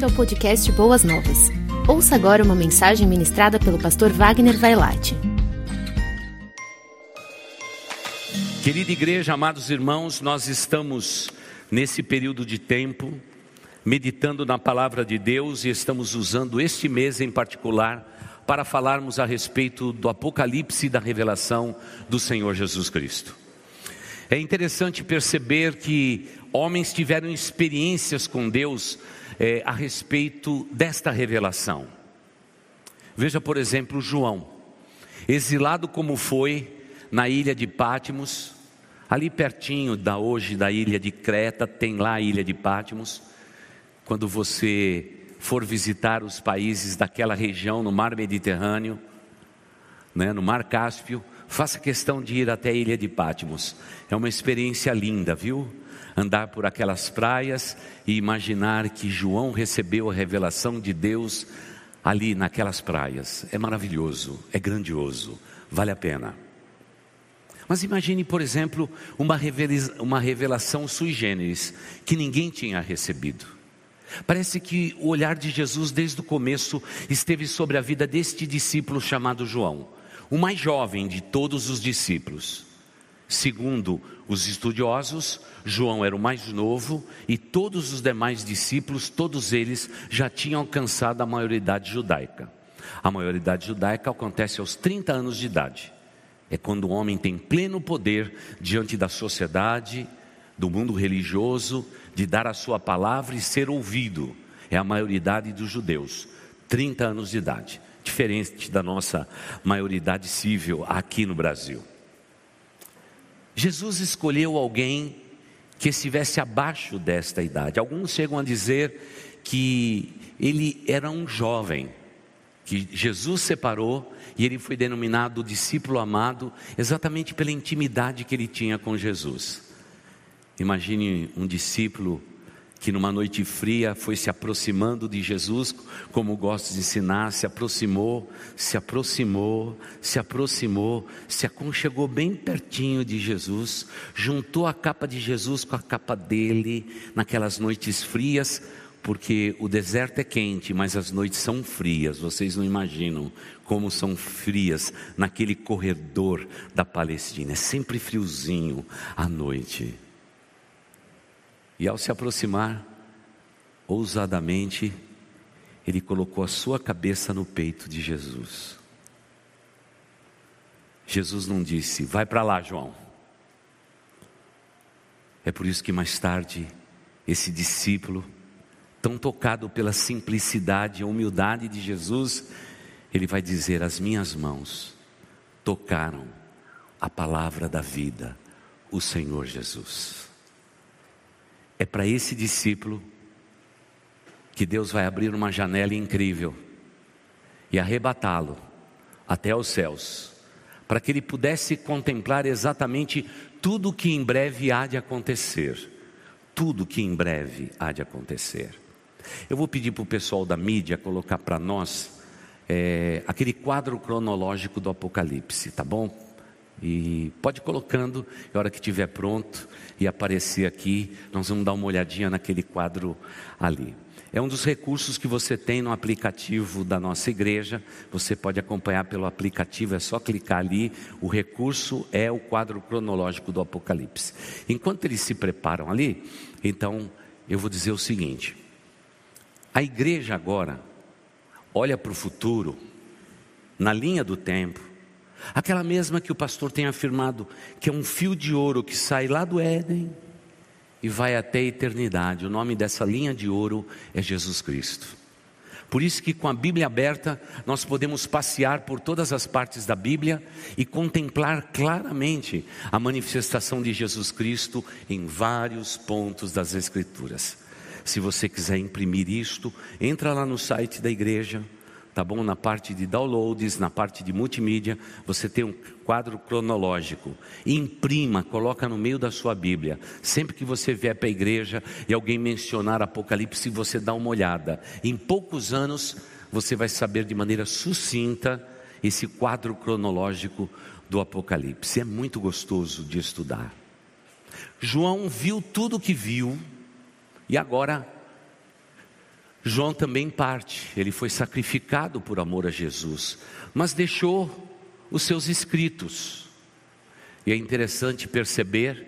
bem-vindo ao podcast Boas Novas. Ouça agora uma mensagem ministrada pelo pastor Wagner Vailate. Querida igreja, amados irmãos, nós estamos nesse período de tempo meditando na palavra de Deus e estamos usando este mês em particular para falarmos a respeito do apocalipse e da revelação do Senhor Jesus Cristo. É interessante perceber que homens tiveram experiências com Deus é, a respeito desta revelação. Veja, por exemplo, João, exilado como foi na ilha de Pátimos, ali pertinho da hoje da ilha de Creta, tem lá a ilha de Pátimos. Quando você for visitar os países daquela região no mar Mediterrâneo, né, no mar Cáspio, faça questão de ir até a ilha de Pátimos. É uma experiência linda, viu? Andar por aquelas praias e imaginar que João recebeu a revelação de Deus ali naquelas praias. É maravilhoso, é grandioso, vale a pena. Mas imagine, por exemplo, uma revelação sui generis que ninguém tinha recebido. Parece que o olhar de Jesus desde o começo esteve sobre a vida deste discípulo chamado João o mais jovem de todos os discípulos. Segundo os estudiosos, João era o mais novo e todos os demais discípulos, todos eles já tinham alcançado a maioridade judaica. A maioridade judaica acontece aos 30 anos de idade. É quando o homem tem pleno poder diante da sociedade, do mundo religioso, de dar a sua palavra e ser ouvido. É a maioridade dos judeus, 30 anos de idade diferente da nossa maioridade civil aqui no Brasil. Jesus escolheu alguém que estivesse abaixo desta idade. Alguns chegam a dizer que ele era um jovem, que Jesus separou e ele foi denominado discípulo amado exatamente pela intimidade que ele tinha com Jesus. Imagine um discípulo que numa noite fria foi se aproximando de Jesus, como gosto de ensinar, se aproximou, se aproximou, se aproximou, se aconchegou bem pertinho de Jesus, juntou a capa de Jesus com a capa dele naquelas noites frias, porque o deserto é quente, mas as noites são frias, vocês não imaginam como são frias naquele corredor da Palestina, é sempre friozinho à noite. E ao se aproximar, ousadamente, ele colocou a sua cabeça no peito de Jesus. Jesus não disse, vai para lá, João. É por isso que mais tarde, esse discípulo, tão tocado pela simplicidade e humildade de Jesus, ele vai dizer: As minhas mãos tocaram a palavra da vida, o Senhor Jesus. É para esse discípulo que Deus vai abrir uma janela incrível e arrebatá-lo até os céus, para que ele pudesse contemplar exatamente tudo que em breve há de acontecer. Tudo que em breve há de acontecer. Eu vou pedir para o pessoal da mídia colocar para nós é, aquele quadro cronológico do Apocalipse, tá bom? E pode ir colocando, e a hora que estiver pronto e aparecer aqui, nós vamos dar uma olhadinha naquele quadro ali. É um dos recursos que você tem no aplicativo da nossa igreja. Você pode acompanhar pelo aplicativo, é só clicar ali. O recurso é o quadro cronológico do Apocalipse. Enquanto eles se preparam ali, então eu vou dizer o seguinte: a igreja agora olha para o futuro, na linha do tempo, Aquela mesma que o pastor tem afirmado que é um fio de ouro que sai lá do Éden e vai até a eternidade. O nome dessa linha de ouro é Jesus Cristo. Por isso que com a Bíblia aberta, nós podemos passear por todas as partes da Bíblia e contemplar claramente a manifestação de Jesus Cristo em vários pontos das Escrituras. Se você quiser imprimir isto, entra lá no site da igreja, tá bom? Na parte de downloads, na parte de multimídia, você tem um quadro cronológico. Imprima, coloca no meio da sua Bíblia. Sempre que você vier para a igreja e alguém mencionar Apocalipse, você dá uma olhada. Em poucos anos, você vai saber de maneira sucinta esse quadro cronológico do Apocalipse. É muito gostoso de estudar. João viu tudo o que viu e agora João também parte, ele foi sacrificado por amor a Jesus, mas deixou os seus escritos. E é interessante perceber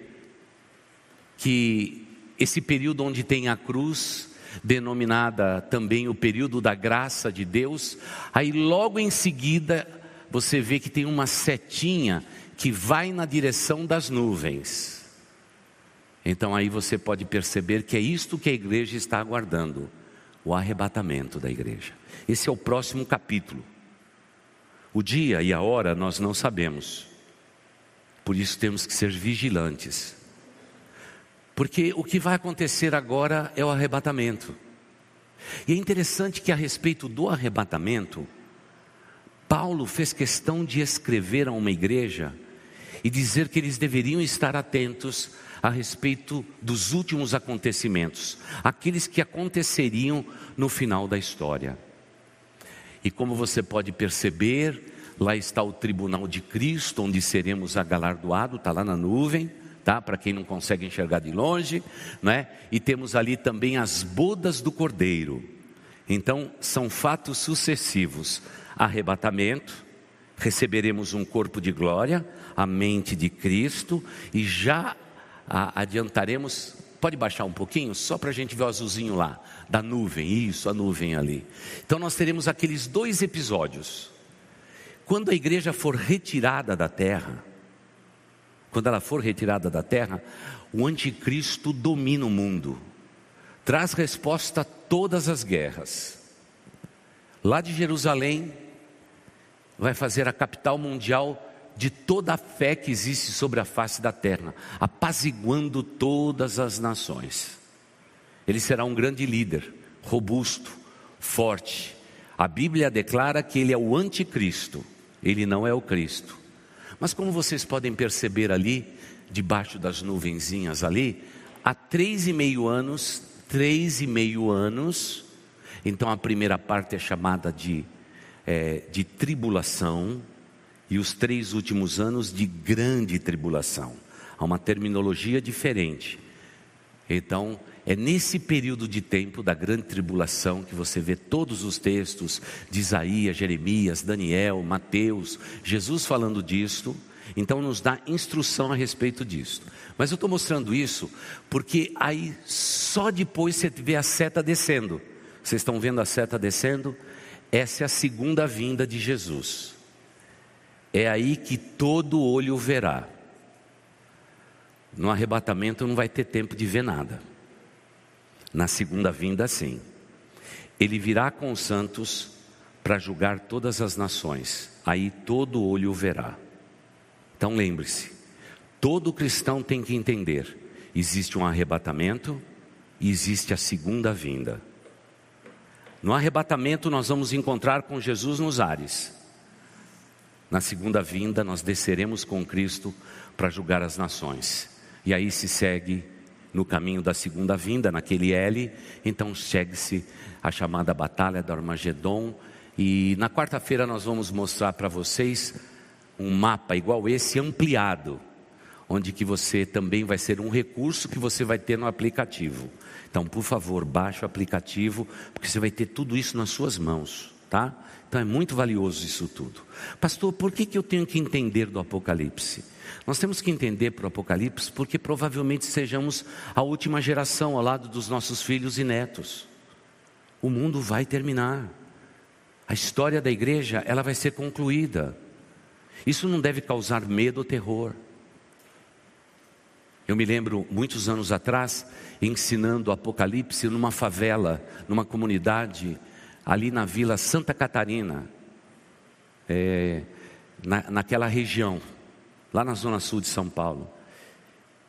que esse período onde tem a cruz, denominada também o período da graça de Deus, aí logo em seguida você vê que tem uma setinha que vai na direção das nuvens. Então aí você pode perceber que é isto que a igreja está aguardando o arrebatamento da igreja. Esse é o próximo capítulo. O dia e a hora nós não sabemos. Por isso temos que ser vigilantes. Porque o que vai acontecer agora é o arrebatamento. E é interessante que a respeito do arrebatamento, Paulo fez questão de escrever a uma igreja e dizer que eles deveriam estar atentos a respeito dos últimos acontecimentos, aqueles que aconteceriam no final da história. E como você pode perceber, lá está o tribunal de Cristo, onde seremos agalardoados, está lá na nuvem, tá? Para quem não consegue enxergar de longe, né? E temos ali também as bodas do Cordeiro. Então, são fatos sucessivos: arrebatamento, receberemos um corpo de glória, a mente de Cristo, e já adiantaremos. Pode baixar um pouquinho, só para a gente ver o azulzinho lá, da nuvem, isso, a nuvem ali. Então nós teremos aqueles dois episódios. Quando a igreja for retirada da terra, quando ela for retirada da terra, o anticristo domina o mundo, traz resposta a todas as guerras. Lá de Jerusalém, vai fazer a capital mundial de toda a fé que existe sobre a face da terra, apaziguando todas as nações. Ele será um grande líder, robusto, forte. A Bíblia declara que ele é o anticristo, ele não é o Cristo. Mas como vocês podem perceber ali, debaixo das nuvenzinhas ali, há três e meio anos, três e meio anos, então a primeira parte é chamada de, é, de tribulação, e os três últimos anos de grande tribulação. Há uma terminologia diferente. Então, é nesse período de tempo da grande tribulação que você vê todos os textos de Isaías, Jeremias, Daniel, Mateus, Jesus falando disto. Então, nos dá instrução a respeito disso. Mas eu estou mostrando isso porque aí só depois você vê a seta descendo. Vocês estão vendo a seta descendo? Essa é a segunda vinda de Jesus é aí que todo olho verá. No arrebatamento não vai ter tempo de ver nada. Na segunda vinda, sim. Ele virá com os santos para julgar todas as nações. Aí todo olho verá. Então lembre-se: todo cristão tem que entender: existe um arrebatamento e existe a segunda vinda. No arrebatamento, nós vamos encontrar com Jesus nos ares. Na segunda vinda, nós desceremos com Cristo para julgar as nações. E aí se segue no caminho da segunda vinda, naquele L, então segue-se a chamada Batalha do Armagedon. E na quarta-feira nós vamos mostrar para vocês um mapa igual esse ampliado, onde que você também vai ser um recurso que você vai ter no aplicativo. Então, por favor, baixe o aplicativo, porque você vai ter tudo isso nas suas mãos, tá? Então é muito valioso isso tudo. Pastor, por que, que eu tenho que entender do Apocalipse? Nós temos que entender para o Apocalipse porque provavelmente sejamos a última geração ao lado dos nossos filhos e netos. O mundo vai terminar. A história da igreja, ela vai ser concluída. Isso não deve causar medo ou terror. Eu me lembro, muitos anos atrás, ensinando o Apocalipse numa favela, numa comunidade ali na vila Santa Catarina, é, na, naquela região, lá na zona sul de São Paulo.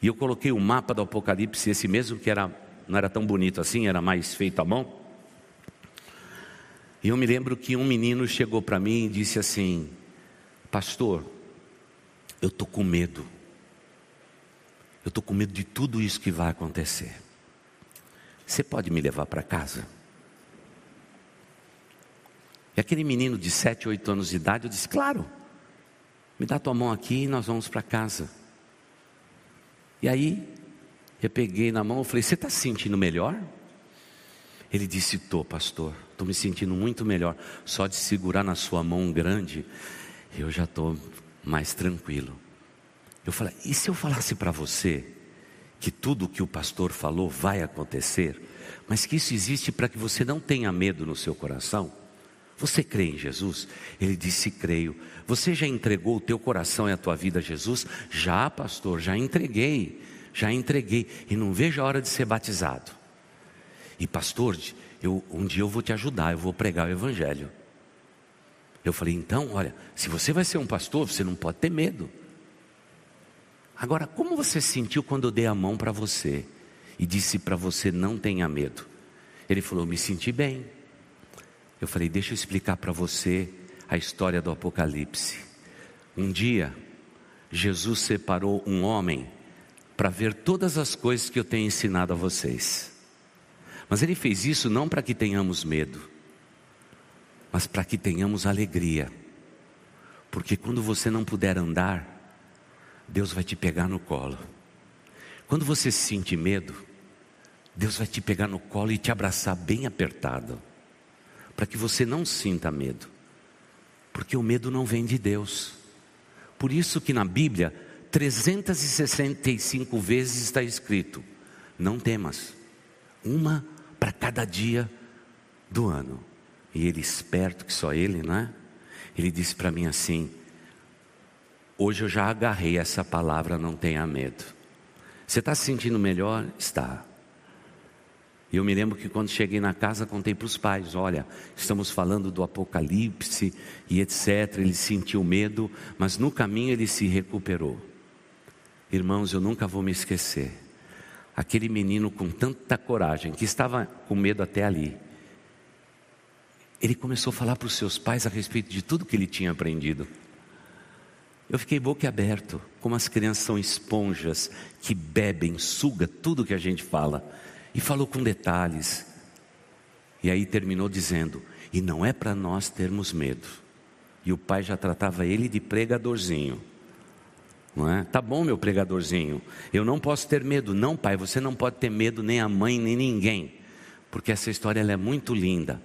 E eu coloquei o mapa do Apocalipse, esse mesmo que era, não era tão bonito assim, era mais feito à mão. E eu me lembro que um menino chegou para mim e disse assim: Pastor, eu estou com medo. Eu estou com medo de tudo isso que vai acontecer. Você pode me levar para casa? E aquele menino de 7, 8 anos de idade, eu disse: Claro, me dá tua mão aqui e nós vamos para casa. E aí, eu peguei na mão e falei: Você está se sentindo melhor? Ele disse: Tô, pastor, estou me sentindo muito melhor. Só de segurar na sua mão grande, eu já estou mais tranquilo. Eu falei: E se eu falasse para você que tudo o que o pastor falou vai acontecer, mas que isso existe para que você não tenha medo no seu coração? Você crê em Jesus? Ele disse: Creio. Você já entregou o teu coração e a tua vida a Jesus? Já, pastor, já entreguei. Já entreguei. E não vejo a hora de ser batizado. E pastor, eu, um dia eu vou te ajudar, eu vou pregar o evangelho. Eu falei, então, olha, se você vai ser um pastor, você não pode ter medo. Agora, como você sentiu quando eu dei a mão para você e disse para você não tenha medo? Ele falou, me senti bem. Eu falei, deixa eu explicar para você a história do Apocalipse. Um dia, Jesus separou um homem para ver todas as coisas que eu tenho ensinado a vocês. Mas ele fez isso não para que tenhamos medo, mas para que tenhamos alegria. Porque quando você não puder andar, Deus vai te pegar no colo. Quando você sente medo, Deus vai te pegar no colo e te abraçar bem apertado para que você não sinta medo, porque o medo não vem de Deus. Por isso que na Bíblia, 365 vezes está escrito: não temas, uma para cada dia do ano. E ele, esperto que só ele, não é? Ele disse para mim assim: Hoje eu já agarrei essa palavra, não tenha medo. Você está se sentindo melhor? Está. E eu me lembro que quando cheguei na casa, contei para os pais: olha, estamos falando do Apocalipse e etc. Ele sentiu medo, mas no caminho ele se recuperou. Irmãos, eu nunca vou me esquecer. Aquele menino com tanta coragem, que estava com medo até ali, ele começou a falar para os seus pais a respeito de tudo que ele tinha aprendido. Eu fiquei boca aberto, como as crianças são esponjas que bebem, suga tudo que a gente fala. E falou com detalhes. E aí terminou dizendo: E não é para nós termos medo. E o pai já tratava ele de pregadorzinho. Não é? Tá bom, meu pregadorzinho. Eu não posso ter medo. Não, pai, você não pode ter medo, nem a mãe, nem ninguém. Porque essa história ela é muito linda.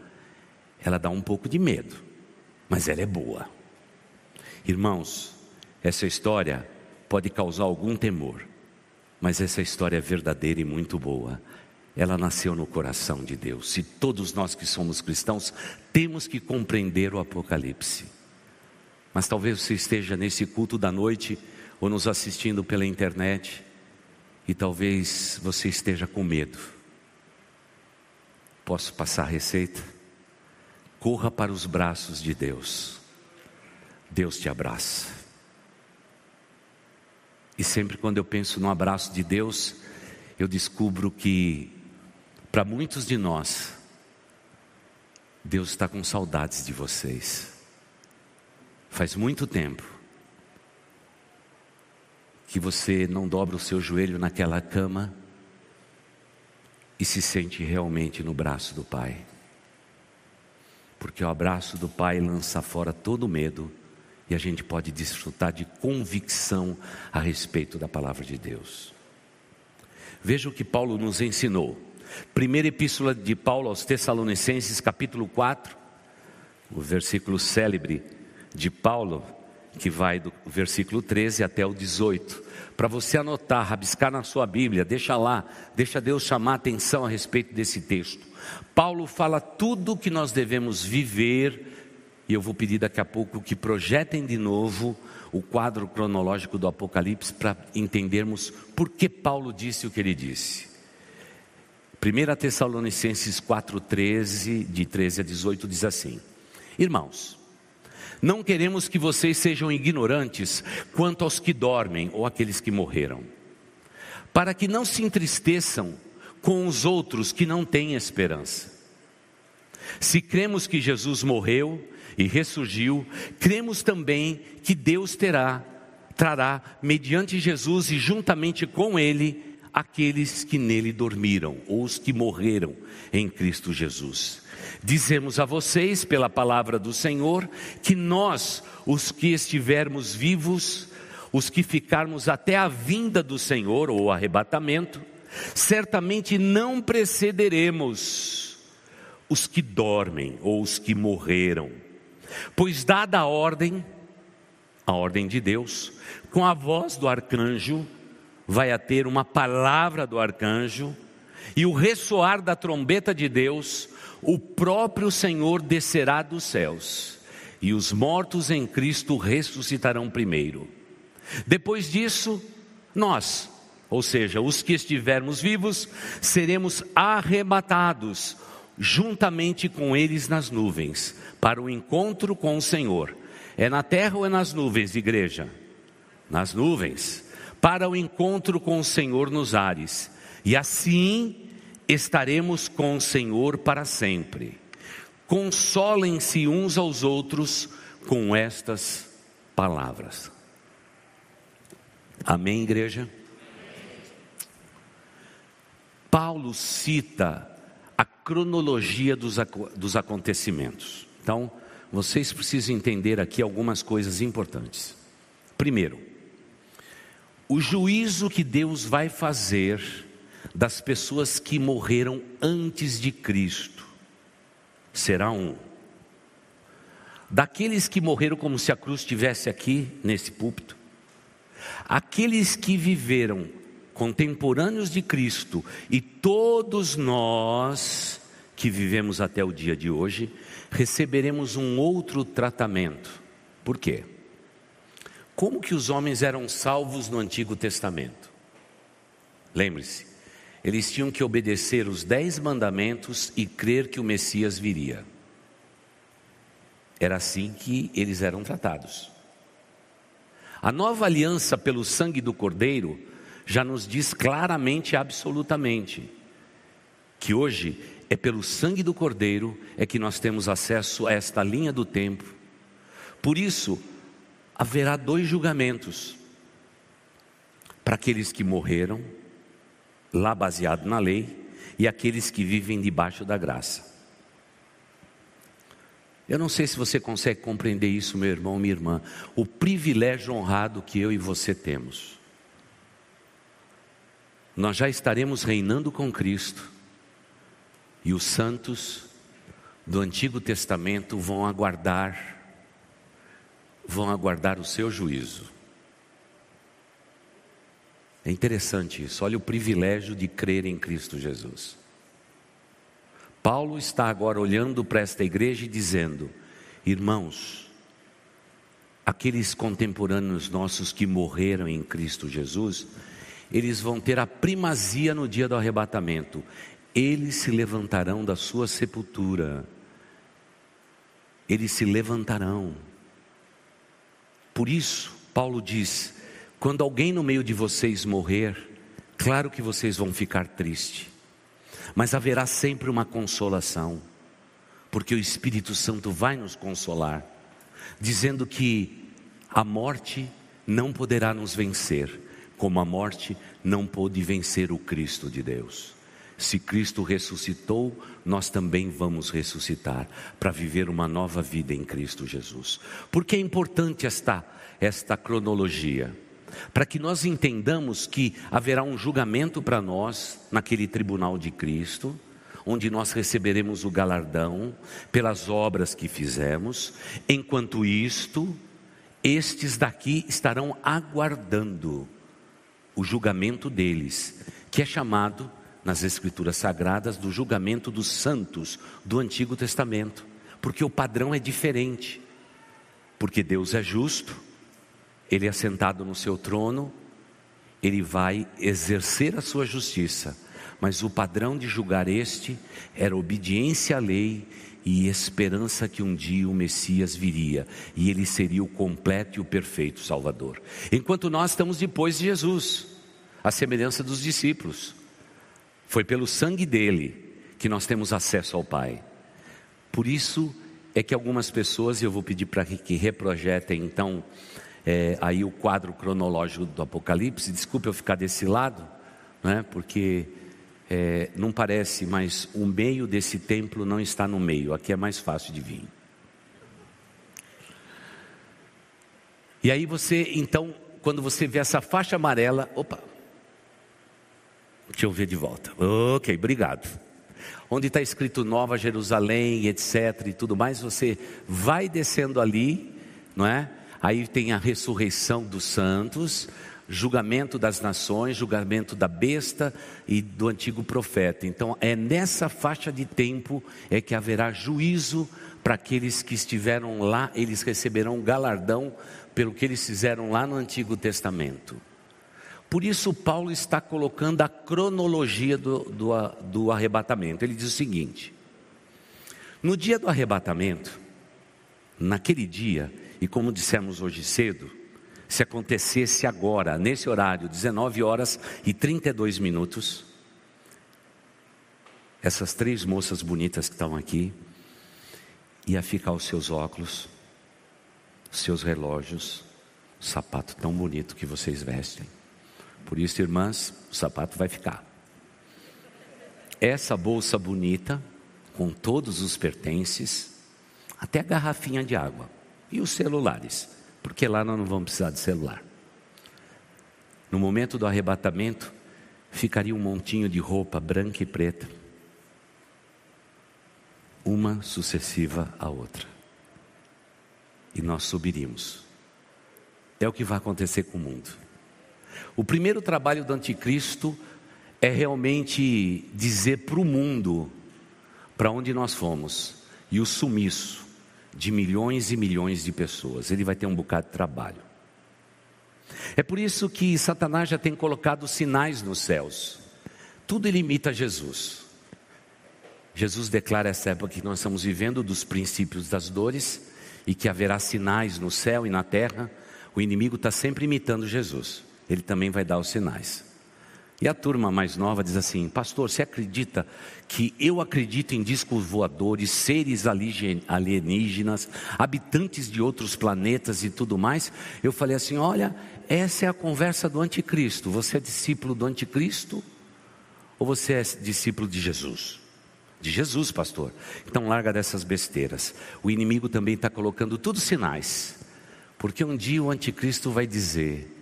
Ela dá um pouco de medo, mas ela é boa. Irmãos, essa história pode causar algum temor, mas essa história é verdadeira e muito boa ela nasceu no coração de Deus. E todos nós que somos cristãos temos que compreender o Apocalipse. Mas talvez você esteja nesse culto da noite ou nos assistindo pela internet e talvez você esteja com medo. Posso passar a receita? Corra para os braços de Deus. Deus te abraça. E sempre quando eu penso no abraço de Deus, eu descubro que para muitos de nós, Deus está com saudades de vocês. Faz muito tempo que você não dobra o seu joelho naquela cama e se sente realmente no braço do Pai. Porque o abraço do Pai lança fora todo medo e a gente pode desfrutar de convicção a respeito da palavra de Deus. Veja o que Paulo nos ensinou. Primeira epístola de Paulo aos Tessalonicenses, capítulo 4, o versículo célebre de Paulo, que vai do versículo 13 até o 18. Para você anotar, rabiscar na sua Bíblia, deixa lá, deixa Deus chamar a atenção a respeito desse texto. Paulo fala tudo o que nós devemos viver, e eu vou pedir daqui a pouco que projetem de novo o quadro cronológico do Apocalipse para entendermos por que Paulo disse o que ele disse. 1 Tessalonicenses 4,13, de 13 a 18, diz assim: Irmãos, não queremos que vocês sejam ignorantes quanto aos que dormem ou aqueles que morreram, para que não se entristeçam com os outros que não têm esperança. Se cremos que Jesus morreu e ressurgiu, cremos também que Deus terá, trará, mediante Jesus e juntamente com Ele, aqueles que nele dormiram, ou os que morreram em Cristo Jesus. Dizemos a vocês, pela palavra do Senhor, que nós, os que estivermos vivos, os que ficarmos até a vinda do Senhor ou arrebatamento, certamente não precederemos os que dormem ou os que morreram. Pois, dada a ordem, a ordem de Deus, com a voz do arcanjo, vai a ter uma palavra do arcanjo, e o ressoar da trombeta de Deus, o próprio Senhor descerá dos céus, e os mortos em Cristo ressuscitarão primeiro. Depois disso, nós, ou seja, os que estivermos vivos, seremos arrebatados juntamente com eles nas nuvens, para o encontro com o Senhor. É na terra ou é nas nuvens, igreja? Nas nuvens. Para o encontro com o Senhor nos ares. E assim estaremos com o Senhor para sempre. Consolem-se uns aos outros com estas palavras. Amém, igreja? Paulo cita a cronologia dos, dos acontecimentos. Então, vocês precisam entender aqui algumas coisas importantes. Primeiro, o juízo que Deus vai fazer das pessoas que morreram antes de Cristo será um. Daqueles que morreram como se a cruz estivesse aqui nesse púlpito, aqueles que viveram contemporâneos de Cristo e todos nós que vivemos até o dia de hoje, receberemos um outro tratamento. Por quê? Como que os homens eram salvos no Antigo Testamento? Lembre-se, eles tinham que obedecer os dez mandamentos e crer que o Messias viria. Era assim que eles eram tratados. A nova aliança pelo sangue do Cordeiro já nos diz claramente e absolutamente que hoje é pelo sangue do Cordeiro é que nós temos acesso a esta linha do tempo. Por isso, haverá dois julgamentos para aqueles que morreram, lá baseado na lei, e aqueles que vivem debaixo da graça. Eu não sei se você consegue compreender isso, meu irmão, minha irmã, o privilégio honrado que eu e você temos nós já estaremos reinando com Cristo e os santos do Antigo Testamento vão aguardar, vão aguardar o seu juízo. É interessante isso, olha o privilégio de crer em Cristo Jesus. Paulo está agora olhando para esta igreja e dizendo: irmãos, aqueles contemporâneos nossos que morreram em Cristo Jesus, eles vão ter a primazia no dia do arrebatamento. Eles se levantarão da sua sepultura. Eles se levantarão. Por isso, Paulo diz: quando alguém no meio de vocês morrer, claro que vocês vão ficar tristes, mas haverá sempre uma consolação, porque o Espírito Santo vai nos consolar, dizendo que a morte não poderá nos vencer como a morte não pôde vencer o Cristo de Deus. Se Cristo ressuscitou, nós também vamos ressuscitar para viver uma nova vida em Cristo Jesus. Por que é importante esta, esta cronologia? Para que nós entendamos que haverá um julgamento para nós naquele tribunal de Cristo, onde nós receberemos o galardão pelas obras que fizemos. Enquanto isto, estes daqui estarão aguardando o julgamento deles, que é chamado nas Escrituras Sagradas do julgamento dos santos do Antigo Testamento, porque o padrão é diferente. Porque Deus é justo, Ele é sentado no seu trono, Ele vai exercer a sua justiça, mas o padrão de julgar este era obediência à lei e esperança que um dia o Messias viria e ele seria o completo e o perfeito Salvador. Enquanto nós estamos depois de Jesus, a semelhança dos discípulos. Foi pelo sangue dele que nós temos acesso ao Pai. Por isso é que algumas pessoas, e eu vou pedir para que reprojetem então é, aí o quadro cronológico do Apocalipse. Desculpe eu ficar desse lado, né, porque é, não parece, mas o meio desse templo não está no meio, aqui é mais fácil de vir. E aí você, então, quando você vê essa faixa amarela, opa, deixa eu ver de volta. Ok, obrigado. onde está escrito Nova Jerusalém, etc. e tudo mais, você vai descendo ali, não é? Aí tem a ressurreição dos santos, julgamento das nações, julgamento da besta e do antigo profeta. Então é nessa faixa de tempo é que haverá juízo para aqueles que estiveram lá, eles receberão galardão pelo que eles fizeram lá no Antigo Testamento. Por isso, Paulo está colocando a cronologia do, do, do arrebatamento. Ele diz o seguinte: no dia do arrebatamento, naquele dia, e como dissemos hoje cedo, se acontecesse agora, nesse horário, 19 horas e 32 minutos, essas três moças bonitas que estão aqui, ia ficar os seus óculos, os seus relógios, o sapato tão bonito que vocês vestem. Por isso, irmãs, o sapato vai ficar. Essa bolsa bonita, com todos os pertences, até a garrafinha de água e os celulares, porque lá nós não vamos precisar de celular. No momento do arrebatamento, ficaria um montinho de roupa branca e preta, uma sucessiva à outra, e nós subiríamos. É o que vai acontecer com o mundo. O primeiro trabalho do anticristo é realmente dizer para o mundo para onde nós fomos e o sumiço de milhões e milhões de pessoas. Ele vai ter um bocado de trabalho. É por isso que Satanás já tem colocado sinais nos céus. Tudo ele imita Jesus. Jesus declara essa época que nós estamos vivendo dos princípios das dores e que haverá sinais no céu e na terra. O inimigo está sempre imitando Jesus ele também vai dar os sinais. E a turma mais nova diz assim: Pastor, você acredita que eu acredito em discos voadores, seres alienígenas, habitantes de outros planetas e tudo mais? Eu falei assim: Olha, essa é a conversa do anticristo. Você é discípulo do anticristo ou você é discípulo de Jesus? De Jesus, pastor. Então larga dessas besteiras. O inimigo também está colocando tudo sinais, porque um dia o anticristo vai dizer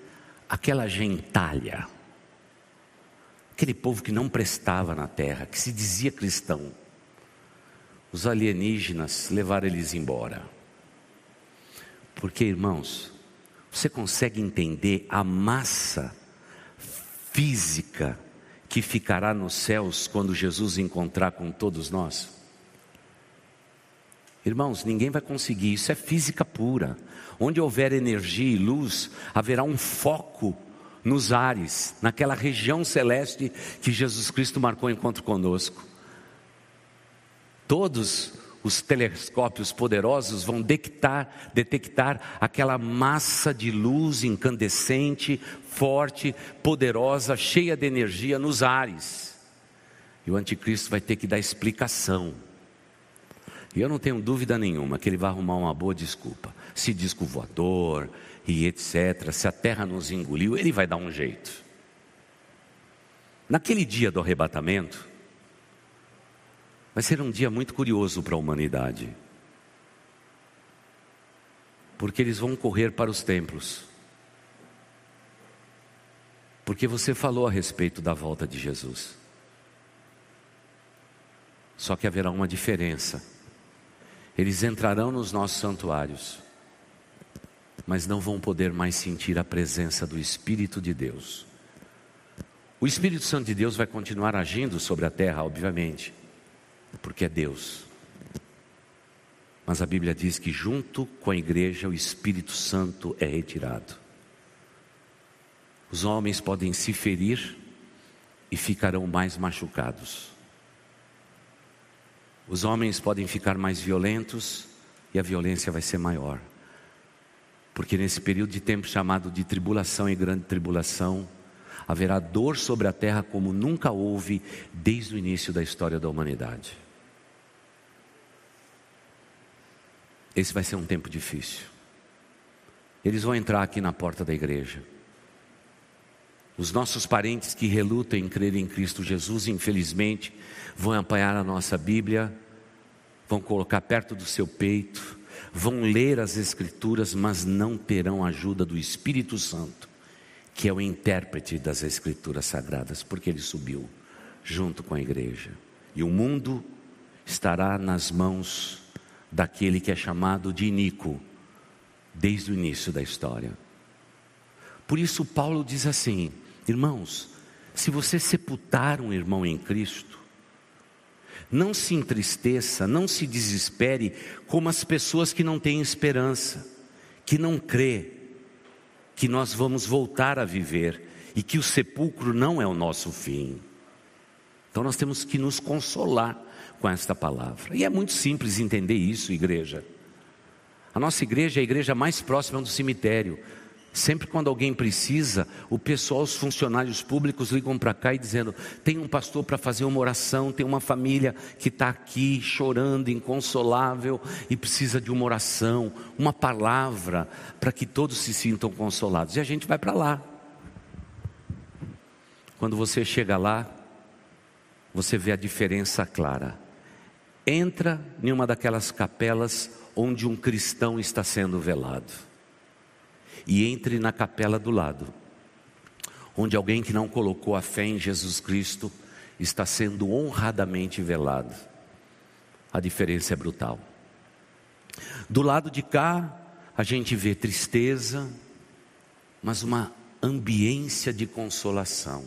aquela gentalha, aquele povo que não prestava na terra, que se dizia cristão, os alienígenas levaram eles embora. Porque, irmãos, você consegue entender a massa física que ficará nos céus quando Jesus encontrar com todos nós? Irmãos, ninguém vai conseguir, isso é física pura. Onde houver energia e luz, haverá um foco nos ares, naquela região celeste que Jesus Cristo marcou encontro conosco. Todos os telescópios poderosos vão detectar, detectar aquela massa de luz incandescente, forte, poderosa, cheia de energia nos ares. E o anticristo vai ter que dar explicação. E eu não tenho dúvida nenhuma que ele vai arrumar uma boa desculpa se disco voador e etc. Se a terra nos engoliu, ele vai dar um jeito. Naquele dia do arrebatamento, vai ser um dia muito curioso para a humanidade. Porque eles vão correr para os templos. Porque você falou a respeito da volta de Jesus. Só que haverá uma diferença. Eles entrarão nos nossos santuários mas não vão poder mais sentir a presença do Espírito de Deus. O Espírito Santo de Deus vai continuar agindo sobre a terra, obviamente, porque é Deus. Mas a Bíblia diz que junto com a igreja o Espírito Santo é retirado. Os homens podem se ferir e ficarão mais machucados. Os homens podem ficar mais violentos e a violência vai ser maior. Porque nesse período de tempo chamado de tribulação e grande tribulação, haverá dor sobre a terra como nunca houve desde o início da história da humanidade. Esse vai ser um tempo difícil. Eles vão entrar aqui na porta da igreja. Os nossos parentes que relutam em crer em Cristo Jesus, infelizmente, vão apanhar a nossa Bíblia, vão colocar perto do seu peito, vão ler as Escrituras, mas não terão ajuda do Espírito Santo, que é o intérprete das Escrituras Sagradas, porque ele subiu junto com a igreja. e o mundo estará nas mãos daquele que é chamado de Inico, desde o início da história. Por isso, Paulo diz assim: irmãos, se você sepultar um irmão em Cristo, não se entristeça, não se desespere como as pessoas que não têm esperança, que não crê que nós vamos voltar a viver e que o sepulcro não é o nosso fim. Então nós temos que nos consolar com esta palavra. E é muito simples entender isso, igreja. A nossa igreja é a igreja mais próxima do cemitério. Sempre quando alguém precisa, o pessoal, os funcionários públicos ligam para cá e dizendo: tem um pastor para fazer uma oração, tem uma família que está aqui chorando, inconsolável e precisa de uma oração, uma palavra para que todos se sintam consolados. E a gente vai para lá. Quando você chega lá, você vê a diferença clara. Entra em uma daquelas capelas onde um cristão está sendo velado e entre na capela do lado, onde alguém que não colocou a fé em Jesus Cristo está sendo honradamente velado. A diferença é brutal. Do lado de cá, a gente vê tristeza, mas uma ambiência de consolação.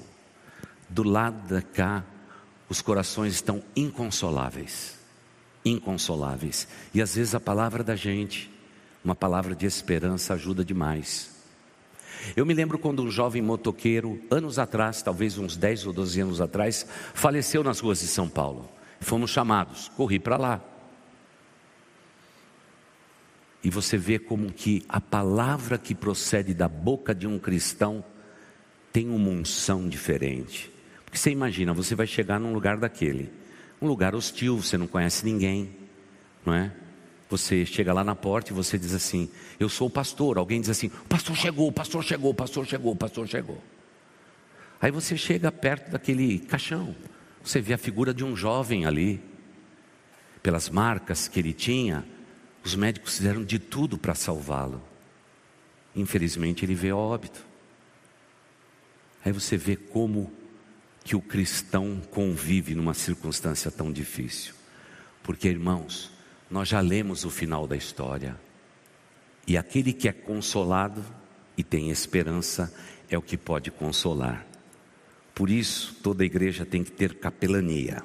Do lado de cá, os corações estão inconsoláveis. Inconsoláveis. E às vezes a palavra da gente uma palavra de esperança ajuda demais. Eu me lembro quando um jovem motoqueiro, anos atrás, talvez uns 10 ou 12 anos atrás, faleceu nas ruas de São Paulo. Fomos chamados, corri para lá. E você vê como que a palavra que procede da boca de um cristão tem uma unção diferente. Porque você imagina, você vai chegar num lugar daquele, um lugar hostil, você não conhece ninguém, não é? Você chega lá na porta e você diz assim: Eu sou o pastor. Alguém diz assim: O pastor chegou, o pastor chegou, o pastor chegou, o pastor chegou. Aí você chega perto daquele caixão. Você vê a figura de um jovem ali. Pelas marcas que ele tinha, os médicos fizeram de tudo para salvá-lo. Infelizmente ele a óbito. Aí você vê como que o cristão convive numa circunstância tão difícil. Porque, irmãos, nós já lemos o final da história. E aquele que é consolado e tem esperança é o que pode consolar. Por isso, toda igreja tem que ter capelania.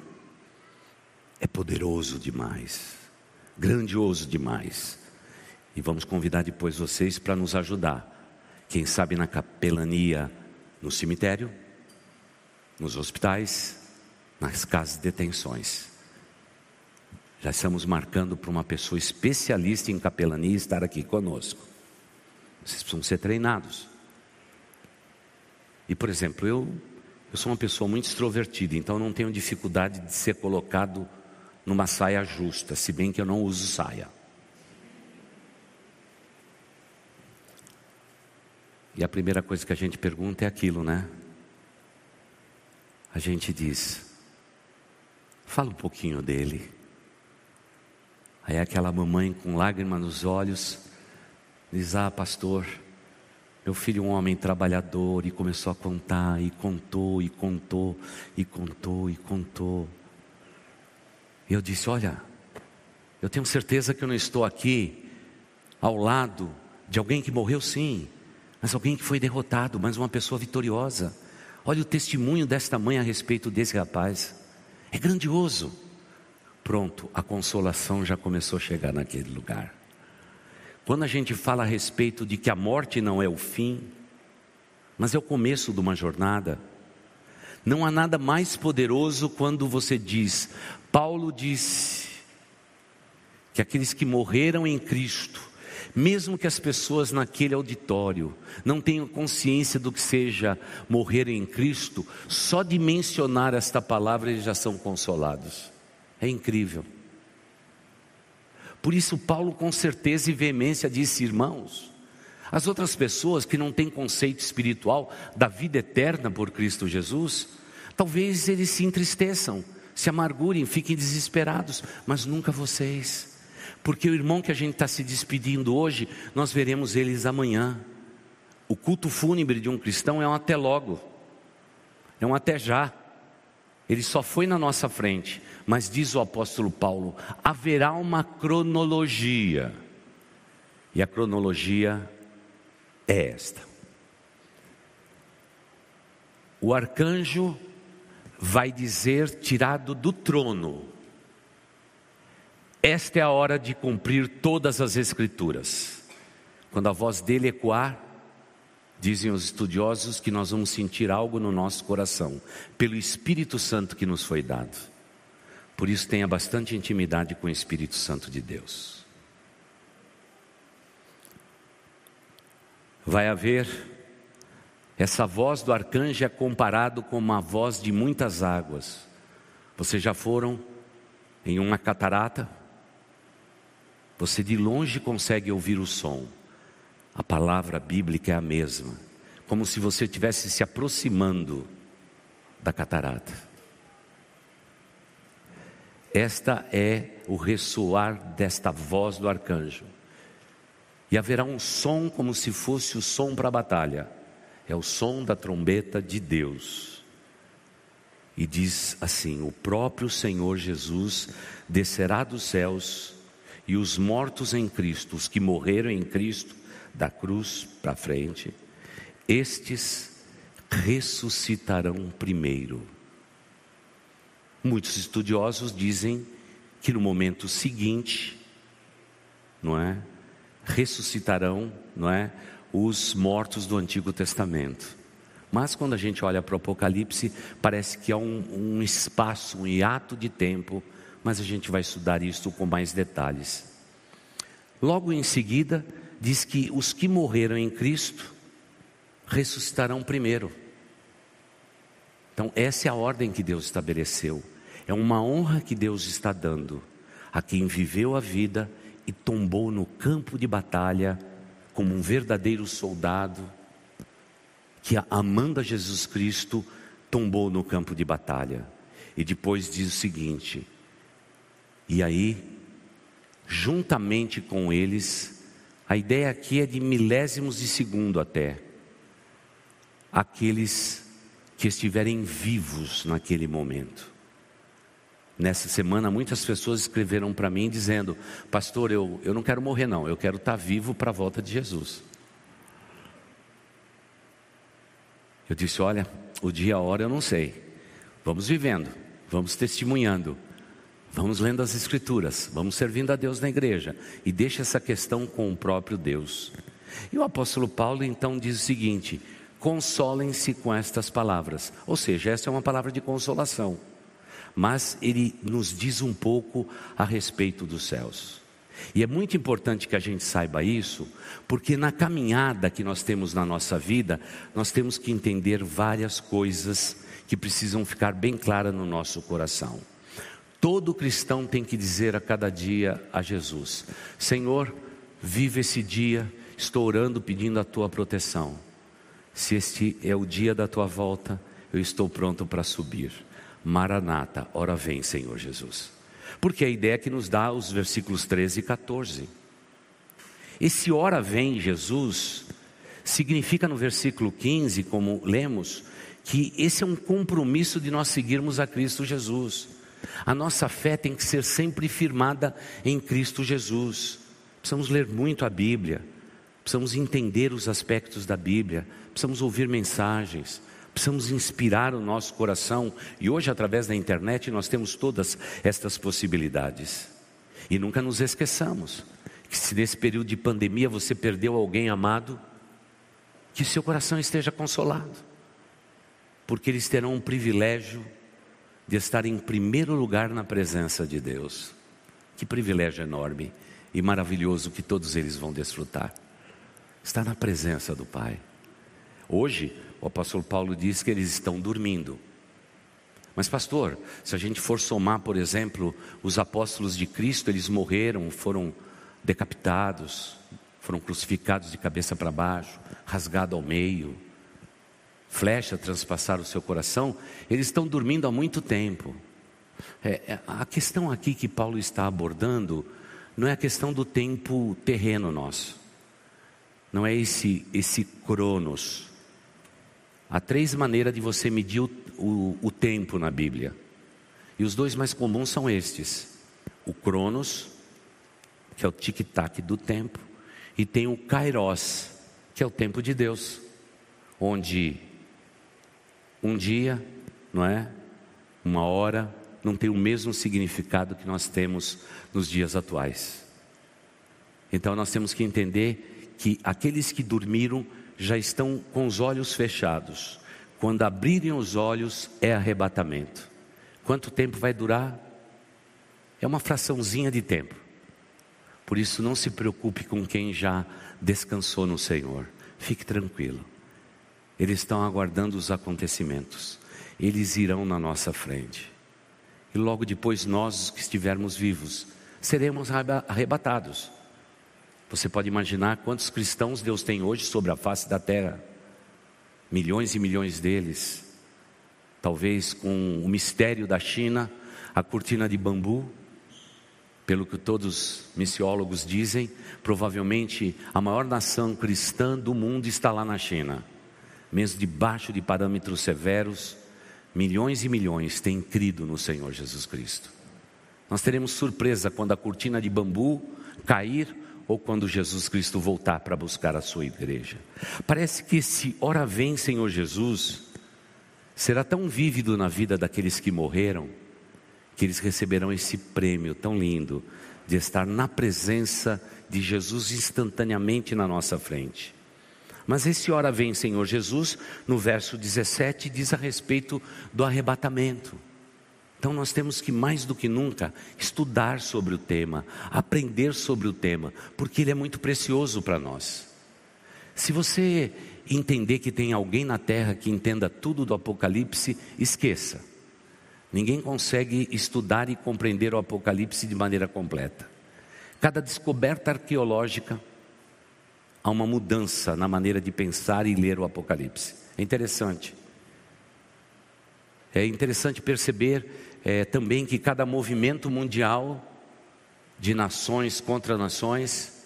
É poderoso demais, grandioso demais. E vamos convidar depois vocês para nos ajudar. Quem sabe na capelania no cemitério, nos hospitais, nas casas de detenções. Já estamos marcando para uma pessoa especialista em capelania estar aqui conosco. Vocês precisam ser treinados. E, por exemplo, eu, eu sou uma pessoa muito extrovertida, então não tenho dificuldade de ser colocado numa saia justa, se bem que eu não uso saia. E a primeira coisa que a gente pergunta é aquilo, né? A gente diz: fala um pouquinho dele. Aí aquela mamãe com lágrima nos olhos diz: Ah, pastor, meu filho é um homem trabalhador e começou a contar, e contou, e contou, e contou, e contou. E eu disse: Olha, eu tenho certeza que eu não estou aqui ao lado de alguém que morreu, sim, mas alguém que foi derrotado, mas uma pessoa vitoriosa. Olha o testemunho desta mãe a respeito desse rapaz, é grandioso. Pronto, a consolação já começou a chegar naquele lugar. Quando a gente fala a respeito de que a morte não é o fim, mas é o começo de uma jornada, não há nada mais poderoso quando você diz, Paulo disse, que aqueles que morreram em Cristo, mesmo que as pessoas naquele auditório não tenham consciência do que seja morrer em Cristo, só de mencionar esta palavra eles já são consolados. É incrível. Por isso, Paulo, com certeza e veemência, disse: irmãos, as outras pessoas que não têm conceito espiritual da vida eterna por Cristo Jesus, talvez eles se entristeçam, se amargurem, fiquem desesperados, mas nunca vocês, porque o irmão que a gente está se despedindo hoje, nós veremos eles amanhã. O culto fúnebre de um cristão é um até logo, é um até já. Ele só foi na nossa frente, mas diz o apóstolo Paulo: haverá uma cronologia. E a cronologia é esta. O arcanjo vai dizer, tirado do trono, esta é a hora de cumprir todas as Escrituras. Quando a voz dele ecoar, dizem os estudiosos que nós vamos sentir algo no nosso coração, pelo Espírito Santo que nos foi dado. Por isso, tenha bastante intimidade com o Espírito Santo de Deus. Vai haver, essa voz do arcanjo é comparado com uma voz de muitas águas. Vocês já foram em uma catarata? Você de longe consegue ouvir o som. A palavra bíblica é a mesma, como se você estivesse se aproximando da catarata. Esta é o ressoar desta voz do arcanjo. E haverá um som como se fosse o som para a batalha. É o som da trombeta de Deus. E diz assim: O próprio Senhor Jesus descerá dos céus e os mortos em Cristo, os que morreram em Cristo, da cruz para frente, estes ressuscitarão primeiro. Muitos estudiosos dizem que no momento seguinte, não é? Ressuscitarão, não é? Os mortos do Antigo Testamento. Mas quando a gente olha para o Apocalipse, parece que há um, um espaço, um hiato de tempo mas a gente vai estudar isso com mais detalhes. Logo em seguida, diz que os que morreram em Cristo ressuscitarão primeiro. Então, essa é a ordem que Deus estabeleceu. É uma honra que Deus está dando a quem viveu a vida e tombou no campo de batalha como um verdadeiro soldado, que amando a Jesus Cristo, tombou no campo de batalha. E depois diz o seguinte: e aí, juntamente com eles, a ideia aqui é de milésimos de segundo até, aqueles que estiverem vivos naquele momento. Nessa semana, muitas pessoas escreveram para mim dizendo: Pastor, eu, eu não quero morrer, não, eu quero estar vivo para a volta de Jesus. Eu disse: Olha, o dia, a hora eu não sei, vamos vivendo, vamos testemunhando. Vamos lendo as Escrituras, vamos servindo a Deus na igreja e deixa essa questão com o próprio Deus. E o apóstolo Paulo então diz o seguinte: consolem-se com estas palavras, ou seja, essa é uma palavra de consolação, mas ele nos diz um pouco a respeito dos céus. E é muito importante que a gente saiba isso, porque na caminhada que nós temos na nossa vida, nós temos que entender várias coisas que precisam ficar bem claras no nosso coração. Todo cristão tem que dizer a cada dia a Jesus: Senhor, vive esse dia, estou orando pedindo a tua proteção. Se este é o dia da tua volta, eu estou pronto para subir. Maranata, ora vem, Senhor Jesus. Porque a ideia que nos dá os versículos 13 e 14. Esse ora vem, Jesus, significa no versículo 15, como lemos, que esse é um compromisso de nós seguirmos a Cristo Jesus. A nossa fé tem que ser sempre firmada em Cristo Jesus. Precisamos ler muito a Bíblia, precisamos entender os aspectos da Bíblia, precisamos ouvir mensagens, precisamos inspirar o nosso coração. E hoje, através da internet, nós temos todas estas possibilidades. E nunca nos esqueçamos que, se nesse período de pandemia você perdeu alguém amado, que seu coração esteja consolado, porque eles terão um privilégio de estar em primeiro lugar na presença de Deus. Que privilégio enorme e maravilhoso que todos eles vão desfrutar. Estar na presença do Pai. Hoje, o apóstolo Paulo diz que eles estão dormindo. Mas, pastor, se a gente for somar, por exemplo, os apóstolos de Cristo, eles morreram, foram decapitados, foram crucificados de cabeça para baixo, rasgado ao meio, flecha transpassar o seu coração, eles estão dormindo há muito tempo. É, é, a questão aqui que Paulo está abordando não é a questão do tempo terreno nosso, não é esse, esse cronos. Há três maneiras de você medir o, o, o tempo na Bíblia. E os dois mais comuns são estes: o Cronos, que é o tic-tac do tempo, e tem o Kairos, que é o tempo de Deus, onde um dia, não é? Uma hora não tem o mesmo significado que nós temos nos dias atuais. Então nós temos que entender que aqueles que dormiram já estão com os olhos fechados. Quando abrirem os olhos é arrebatamento. Quanto tempo vai durar? É uma fraçãozinha de tempo. Por isso, não se preocupe com quem já descansou no Senhor. Fique tranquilo. Eles estão aguardando os acontecimentos. Eles irão na nossa frente. E logo depois, nós, os que estivermos vivos, seremos arrebatados. Você pode imaginar quantos cristãos Deus tem hoje sobre a face da terra? Milhões e milhões deles. Talvez com o mistério da China, a cortina de bambu, pelo que todos os missiólogos dizem, provavelmente a maior nação cristã do mundo está lá na China. Mesmo debaixo de parâmetros severos, milhões e milhões têm crido no Senhor Jesus Cristo. Nós teremos surpresa quando a cortina de bambu cair ou quando Jesus Cristo voltar para buscar a sua igreja. Parece que esse ora vem, Senhor Jesus, será tão vívido na vida daqueles que morreram que eles receberão esse prêmio tão lindo de estar na presença de Jesus instantaneamente na nossa frente. Mas esse hora vem, Senhor Jesus, no verso 17, diz a respeito do arrebatamento. Então nós temos que mais do que nunca estudar sobre o tema, aprender sobre o tema, porque ele é muito precioso para nós. Se você entender que tem alguém na terra que entenda tudo do Apocalipse, esqueça. Ninguém consegue estudar e compreender o Apocalipse de maneira completa. Cada descoberta arqueológica há uma mudança na maneira de pensar e ler o Apocalipse. É interessante. É interessante perceber é, também que cada movimento mundial de nações contra nações,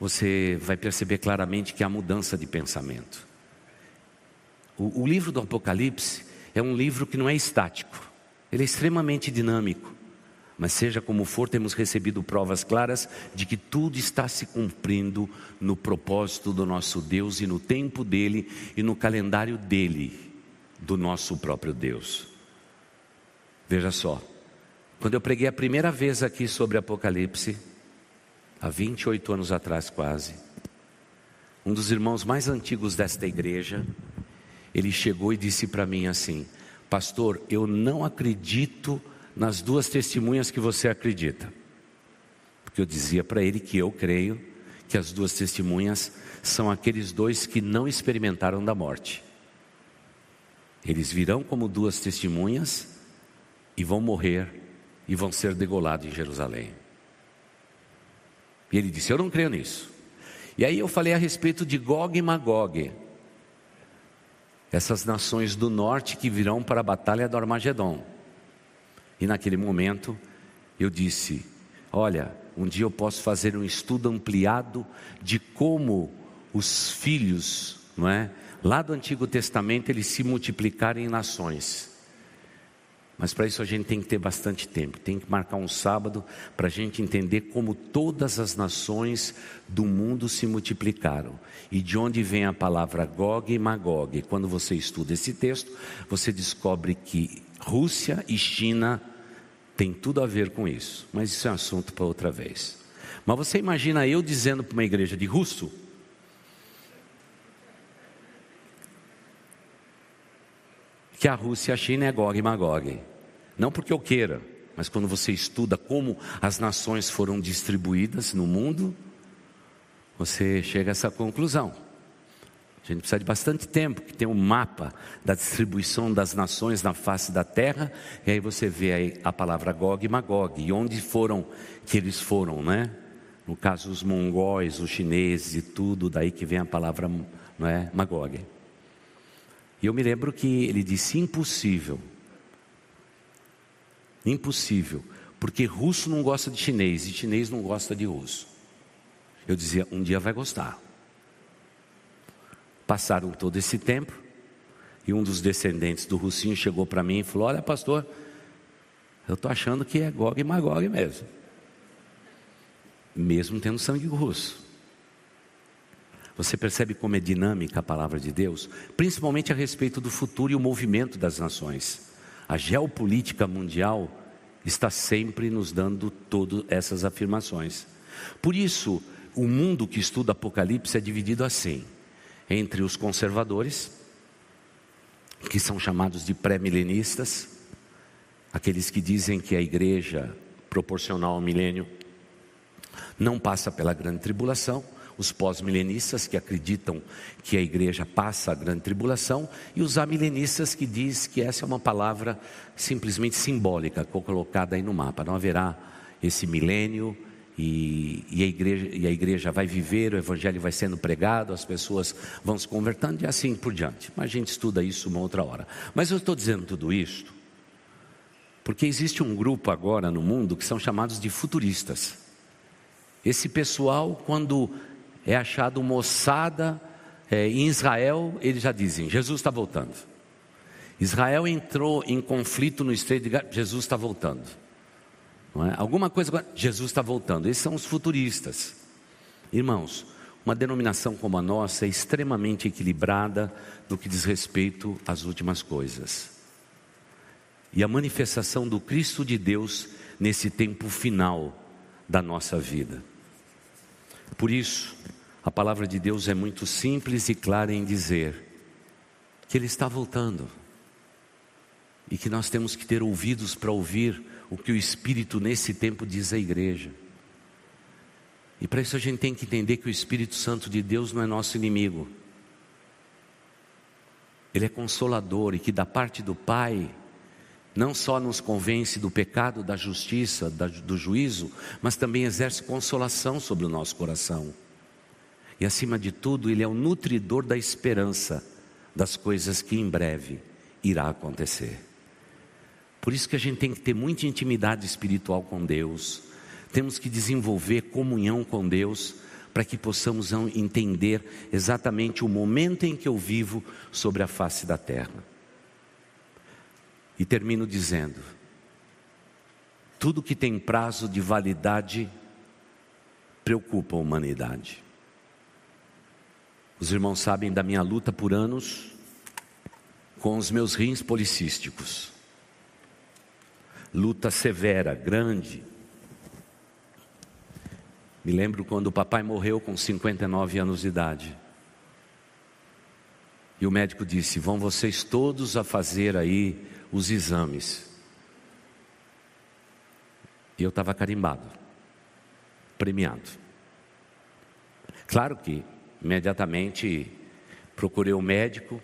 você vai perceber claramente que há mudança de pensamento. O, o livro do Apocalipse é um livro que não é estático. Ele é extremamente dinâmico. Mas seja como for, temos recebido provas claras de que tudo está se cumprindo no propósito do nosso Deus e no tempo dele e no calendário dele, do nosso próprio Deus. Veja só, quando eu preguei a primeira vez aqui sobre Apocalipse, há 28 anos atrás quase, um dos irmãos mais antigos desta igreja, ele chegou e disse para mim assim: Pastor, eu não acredito nas duas testemunhas que você acredita. Porque eu dizia para ele que eu creio que as duas testemunhas são aqueles dois que não experimentaram da morte. Eles virão como duas testemunhas e vão morrer e vão ser degolados em Jerusalém. E ele disse: Eu não creio nisso. E aí eu falei a respeito de Gog e Magog essas nações do norte que virão para a batalha do Armagedon. E naquele momento eu disse: Olha, um dia eu posso fazer um estudo ampliado de como os filhos, não é? Lá do Antigo Testamento eles se multiplicarem em nações. Mas para isso a gente tem que ter bastante tempo, tem que marcar um sábado para a gente entender como todas as nações do mundo se multiplicaram e de onde vem a palavra Gog e Magog. Quando você estuda esse texto, você descobre que Rússia e China têm tudo a ver com isso, mas isso é um assunto para outra vez. Mas você imagina eu dizendo para uma igreja de russo que a Rússia e a China é Gog e Magog. Não porque eu queira, mas quando você estuda como as nações foram distribuídas no mundo, você chega a essa conclusão. A gente precisa de bastante tempo, que tem um mapa da distribuição das nações na face da terra, e aí você vê aí a palavra Gog e Magog, e onde foram que eles foram, né? No caso, os mongóis, os chineses e tudo, daí que vem a palavra não é, Magog. E eu me lembro que ele disse: impossível. Impossível. Porque russo não gosta de chinês e chinês não gosta de russo. Eu dizia: um dia vai gostar. Passaram todo esse tempo, E um dos descendentes do Russinho chegou para mim e falou: Olha, pastor, eu estou achando que é Gog e Magog mesmo. Mesmo tendo sangue russo. Você percebe como é dinâmica a palavra de Deus, principalmente a respeito do futuro e o movimento das nações. A geopolítica mundial está sempre nos dando todas essas afirmações. Por isso, o mundo que estuda Apocalipse é dividido assim: entre os conservadores, que são chamados de pré-milenistas, aqueles que dizem que a igreja proporcional ao milênio não passa pela grande tribulação, os pós-milenistas que acreditam que a igreja passa a grande tribulação e os amilenistas que diz que essa é uma palavra simplesmente simbólica, colocada aí no mapa. Não haverá esse milênio e, e, a igreja, e a igreja vai viver, o evangelho vai sendo pregado, as pessoas vão se convertendo e assim por diante. Mas a gente estuda isso uma outra hora. Mas eu estou dizendo tudo isto porque existe um grupo agora no mundo que são chamados de futuristas. Esse pessoal, quando é achado moçada é, em Israel, eles já dizem: Jesus está voltando. Israel entrou em conflito no estreito de Gaza, Jesus está voltando. É? Alguma coisa, Jesus está voltando. Esses são os futuristas. Irmãos, uma denominação como a nossa é extremamente equilibrada no que diz respeito às últimas coisas. E a manifestação do Cristo de Deus nesse tempo final da nossa vida. Por isso, a palavra de Deus é muito simples e clara em dizer que Ele está voltando e que nós temos que ter ouvidos para ouvir o que o Espírito nesse tempo diz à igreja. E para isso a gente tem que entender que o Espírito Santo de Deus não é nosso inimigo. Ele é consolador e que da parte do Pai não só nos convence do pecado, da justiça, do juízo, mas também exerce consolação sobre o nosso coração. E acima de tudo, Ele é o nutridor da esperança das coisas que em breve irá acontecer. Por isso que a gente tem que ter muita intimidade espiritual com Deus, temos que desenvolver comunhão com Deus, para que possamos entender exatamente o momento em que eu vivo sobre a face da terra. E termino dizendo: tudo que tem prazo de validade preocupa a humanidade. Os irmãos sabem da minha luta por anos com os meus rins policísticos. Luta severa, grande. Me lembro quando o papai morreu com 59 anos de idade. E o médico disse: Vão vocês todos a fazer aí os exames. E eu estava carimbado, premiado. Claro que imediatamente procurei o um médico,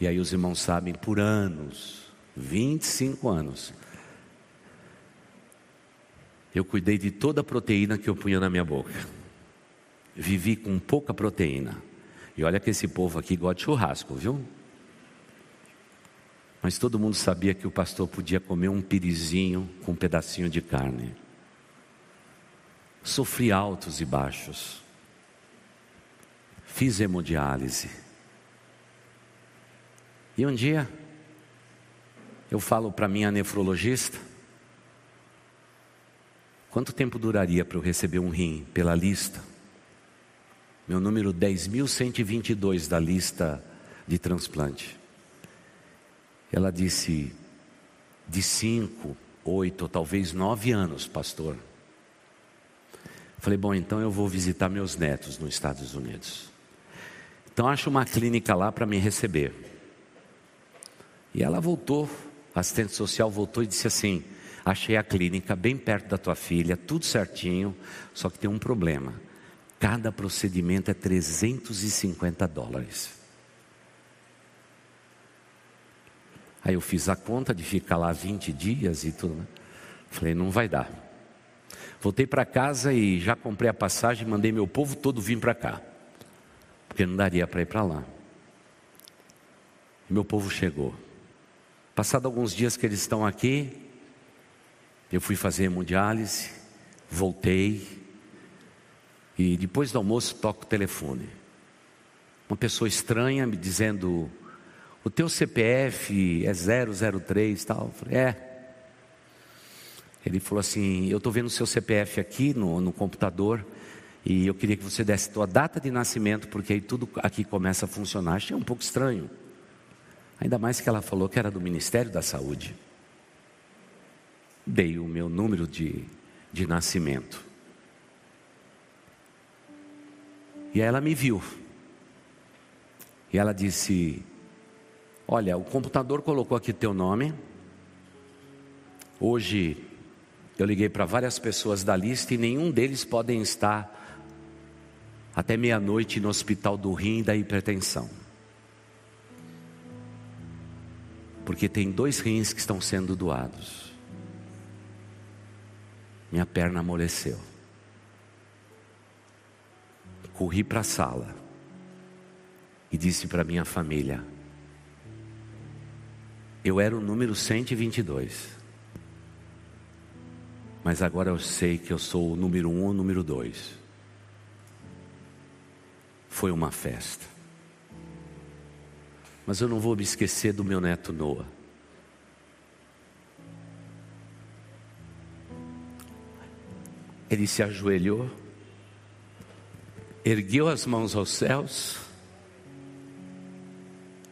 e aí os irmãos sabem, por anos, 25 anos, eu cuidei de toda a proteína que eu punha na minha boca. Vivi com pouca proteína. E olha que esse povo aqui gosta de churrasco, viu? Mas todo mundo sabia que o pastor podia comer um pirizinho com um pedacinho de carne. Sofri altos e baixos. Fiz hemodiálise. E um dia, eu falo para minha nefrologista: quanto tempo duraria para eu receber um rim pela lista? Meu número 10.122 da lista de transplante. Ela disse: de cinco, oito, talvez nove anos, pastor. Falei, bom, então eu vou visitar meus netos nos Estados Unidos. Então acho uma clínica lá para me receber. E ela voltou, a assistente social voltou e disse assim: achei a clínica bem perto da tua filha, tudo certinho, só que tem um problema. Cada procedimento é 350 dólares. Aí eu fiz a conta de ficar lá 20 dias e tudo. Né? Falei, não vai dar. Voltei para casa e já comprei a passagem, mandei meu povo todo vir para cá. Porque não daria para ir para lá. Meu povo chegou. Passado alguns dias que eles estão aqui, eu fui fazer hemodiálise, voltei. E depois do almoço toco o telefone. Uma pessoa estranha me dizendo: o teu CPF é 003 tal. Eu falei, é. Ele falou assim, eu estou vendo o seu CPF aqui no, no computador e eu queria que você desse tua data de nascimento, porque aí tudo aqui começa a funcionar. Achei um pouco estranho. Ainda mais que ela falou que era do Ministério da Saúde. Dei o meu número de, de nascimento. E aí ela me viu. E ela disse: Olha, o computador colocou aqui teu nome. Hoje eu liguei para várias pessoas da lista e nenhum deles podem estar até meia-noite no hospital do rim da hipertensão. Porque tem dois rins que estão sendo doados. Minha perna amoleceu. Corri para a sala e disse para minha família: eu era o número 122. Mas agora eu sei que eu sou o número um ou o número dois. Foi uma festa. Mas eu não vou me esquecer do meu neto Noah. Ele se ajoelhou, ergueu as mãos aos céus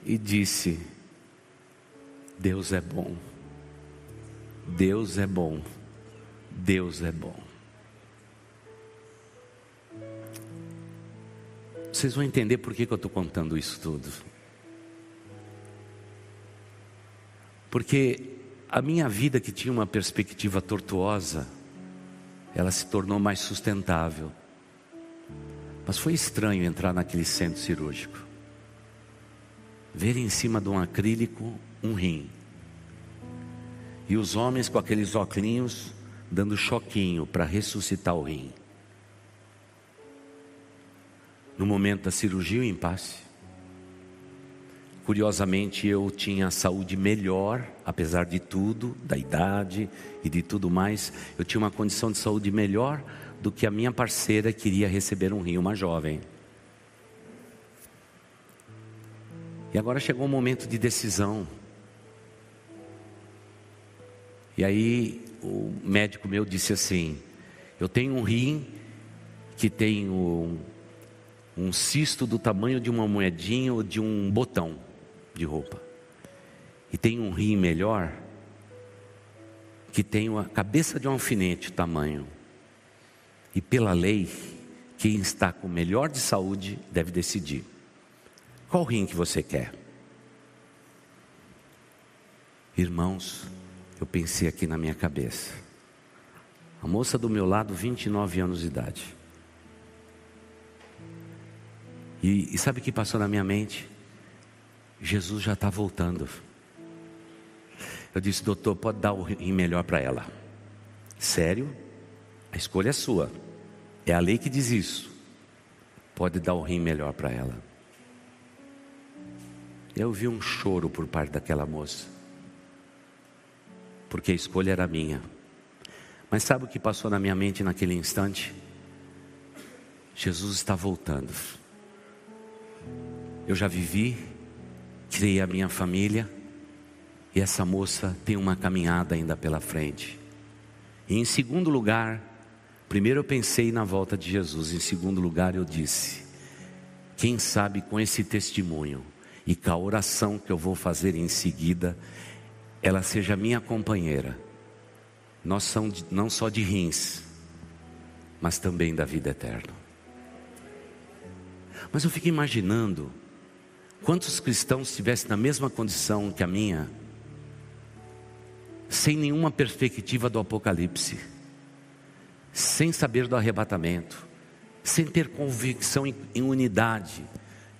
e disse: Deus é bom. Deus é bom. Deus é bom. Vocês vão entender por que, que eu estou contando isso tudo. Porque a minha vida, que tinha uma perspectiva tortuosa, ela se tornou mais sustentável. Mas foi estranho entrar naquele centro cirúrgico. Ver em cima de um acrílico um rim. E os homens com aqueles óculos dando choquinho para ressuscitar o rim. No momento da cirurgia, o impasse. Curiosamente, eu tinha saúde melhor, apesar de tudo, da idade e de tudo mais. Eu tinha uma condição de saúde melhor do que a minha parceira queria receber um rim, uma jovem. E agora chegou o momento de decisão. E aí o médico meu disse assim: Eu tenho um rim que tem um, um cisto do tamanho de uma moedinha ou de um botão de roupa. E tem um rim melhor que tem a cabeça de um alfinete tamanho. E pela lei, quem está com melhor de saúde deve decidir. Qual rim que você quer? Irmãos, eu pensei aqui na minha cabeça. A moça do meu lado, 29 anos de idade. E, e sabe o que passou na minha mente? Jesus já está voltando. Eu disse, doutor, pode dar o rim melhor para ela. Sério? A escolha é sua. É a lei que diz isso. Pode dar o rim melhor para ela. Eu vi um choro por parte daquela moça porque a escolha era minha. Mas sabe o que passou na minha mente naquele instante? Jesus está voltando. Eu já vivi, criei a minha família, e essa moça tem uma caminhada ainda pela frente. E em segundo lugar, primeiro eu pensei na volta de Jesus, em segundo lugar eu disse: quem sabe com esse testemunho e com a oração que eu vou fazer em seguida, ela seja minha companheira, nós não só de rins, mas também da vida eterna. Mas eu fico imaginando quantos cristãos estivessem na mesma condição que a minha, sem nenhuma perspectiva do Apocalipse, sem saber do arrebatamento, sem ter convicção em, em unidade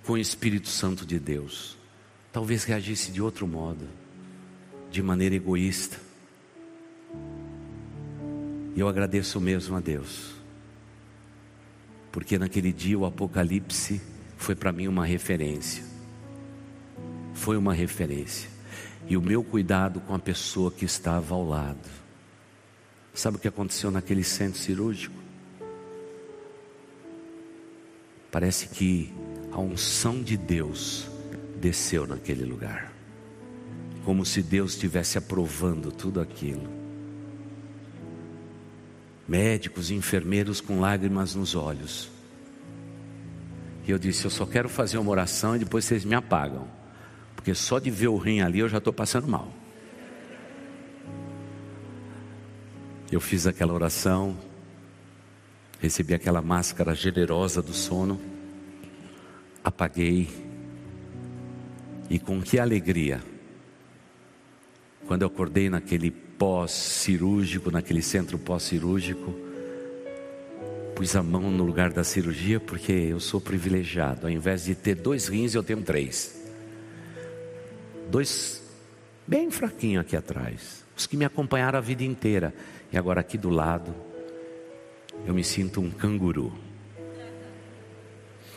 com o Espírito Santo de Deus, talvez reagisse de outro modo de maneira egoísta. E eu agradeço mesmo a Deus, porque naquele dia o Apocalipse foi para mim uma referência. Foi uma referência. E o meu cuidado com a pessoa que estava ao lado. Sabe o que aconteceu naquele centro cirúrgico? Parece que a unção de Deus desceu naquele lugar, como se Deus estivesse aprovando tudo aquilo. Médicos, enfermeiros com lágrimas nos olhos. E eu disse: Eu só quero fazer uma oração e depois vocês me apagam, porque só de ver o rim ali eu já estou passando mal. Eu fiz aquela oração, recebi aquela máscara generosa do sono, apaguei, e com que alegria, quando eu acordei naquele pós-cirúrgico, naquele centro pós-cirúrgico, pus a mão no lugar da cirurgia porque eu sou privilegiado. Ao invés de ter dois rins, eu tenho três. Dois bem fraquinho aqui atrás. Os que me acompanharam a vida inteira. E agora aqui do lado, eu me sinto um canguru.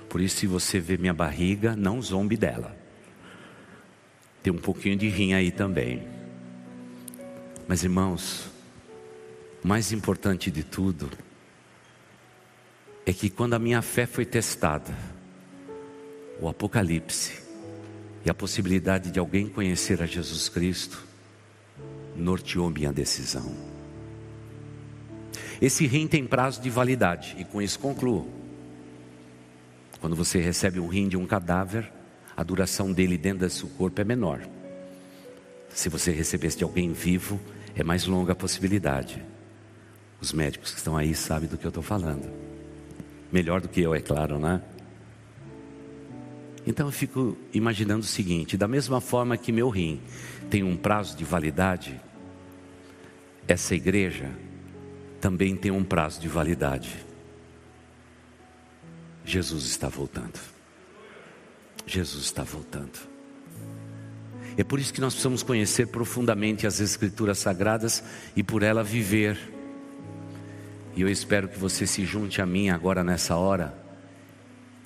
Por isso, se você vê minha barriga, não zombe dela. Tem um pouquinho de rim aí também. Mas irmãos, o mais importante de tudo é que quando a minha fé foi testada, o Apocalipse e a possibilidade de alguém conhecer a Jesus Cristo norteou minha decisão. Esse rim tem prazo de validade, e com isso concluo. Quando você recebe um rim de um cadáver, a duração dele dentro do seu corpo é menor. Se você recebesse de alguém vivo, é mais longa a possibilidade. Os médicos que estão aí sabem do que eu estou falando. Melhor do que eu, é claro, né? Então eu fico imaginando o seguinte: da mesma forma que meu rim tem um prazo de validade, essa igreja também tem um prazo de validade. Jesus está voltando. Jesus está voltando. É por isso que nós precisamos conhecer profundamente as Escrituras Sagradas e por ela viver. E eu espero que você se junte a mim agora nessa hora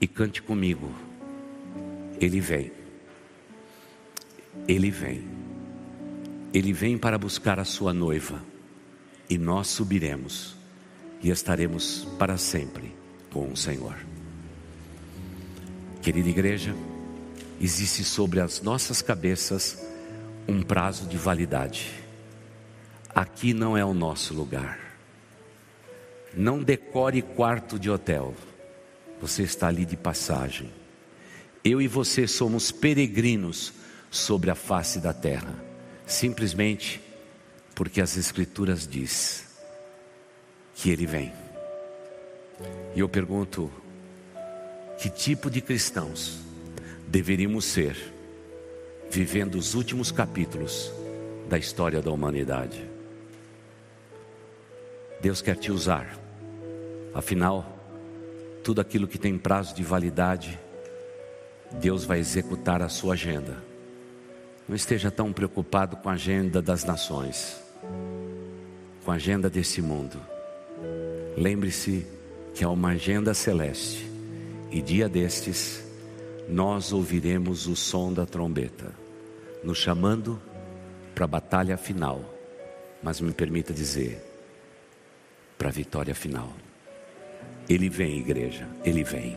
e cante comigo. Ele vem. Ele vem. Ele vem para buscar a sua noiva. E nós subiremos e estaremos para sempre com o Senhor. Querida igreja, existe sobre as nossas cabeças um prazo de validade. Aqui não é o nosso lugar. Não decore quarto de hotel. Você está ali de passagem. Eu e você somos peregrinos sobre a face da terra, simplesmente porque as escrituras diz que ele vem. E eu pergunto, que tipo de cristãos deveríamos ser, vivendo os últimos capítulos da história da humanidade. Deus quer te usar, afinal, tudo aquilo que tem prazo de validade, Deus vai executar a sua agenda. Não esteja tão preocupado com a agenda das nações, com a agenda desse mundo. Lembre-se que há uma agenda celeste e dia destes, nós ouviremos o som da trombeta, nos chamando para a batalha final, mas me permita dizer, para a vitória final. Ele vem, igreja, ele vem.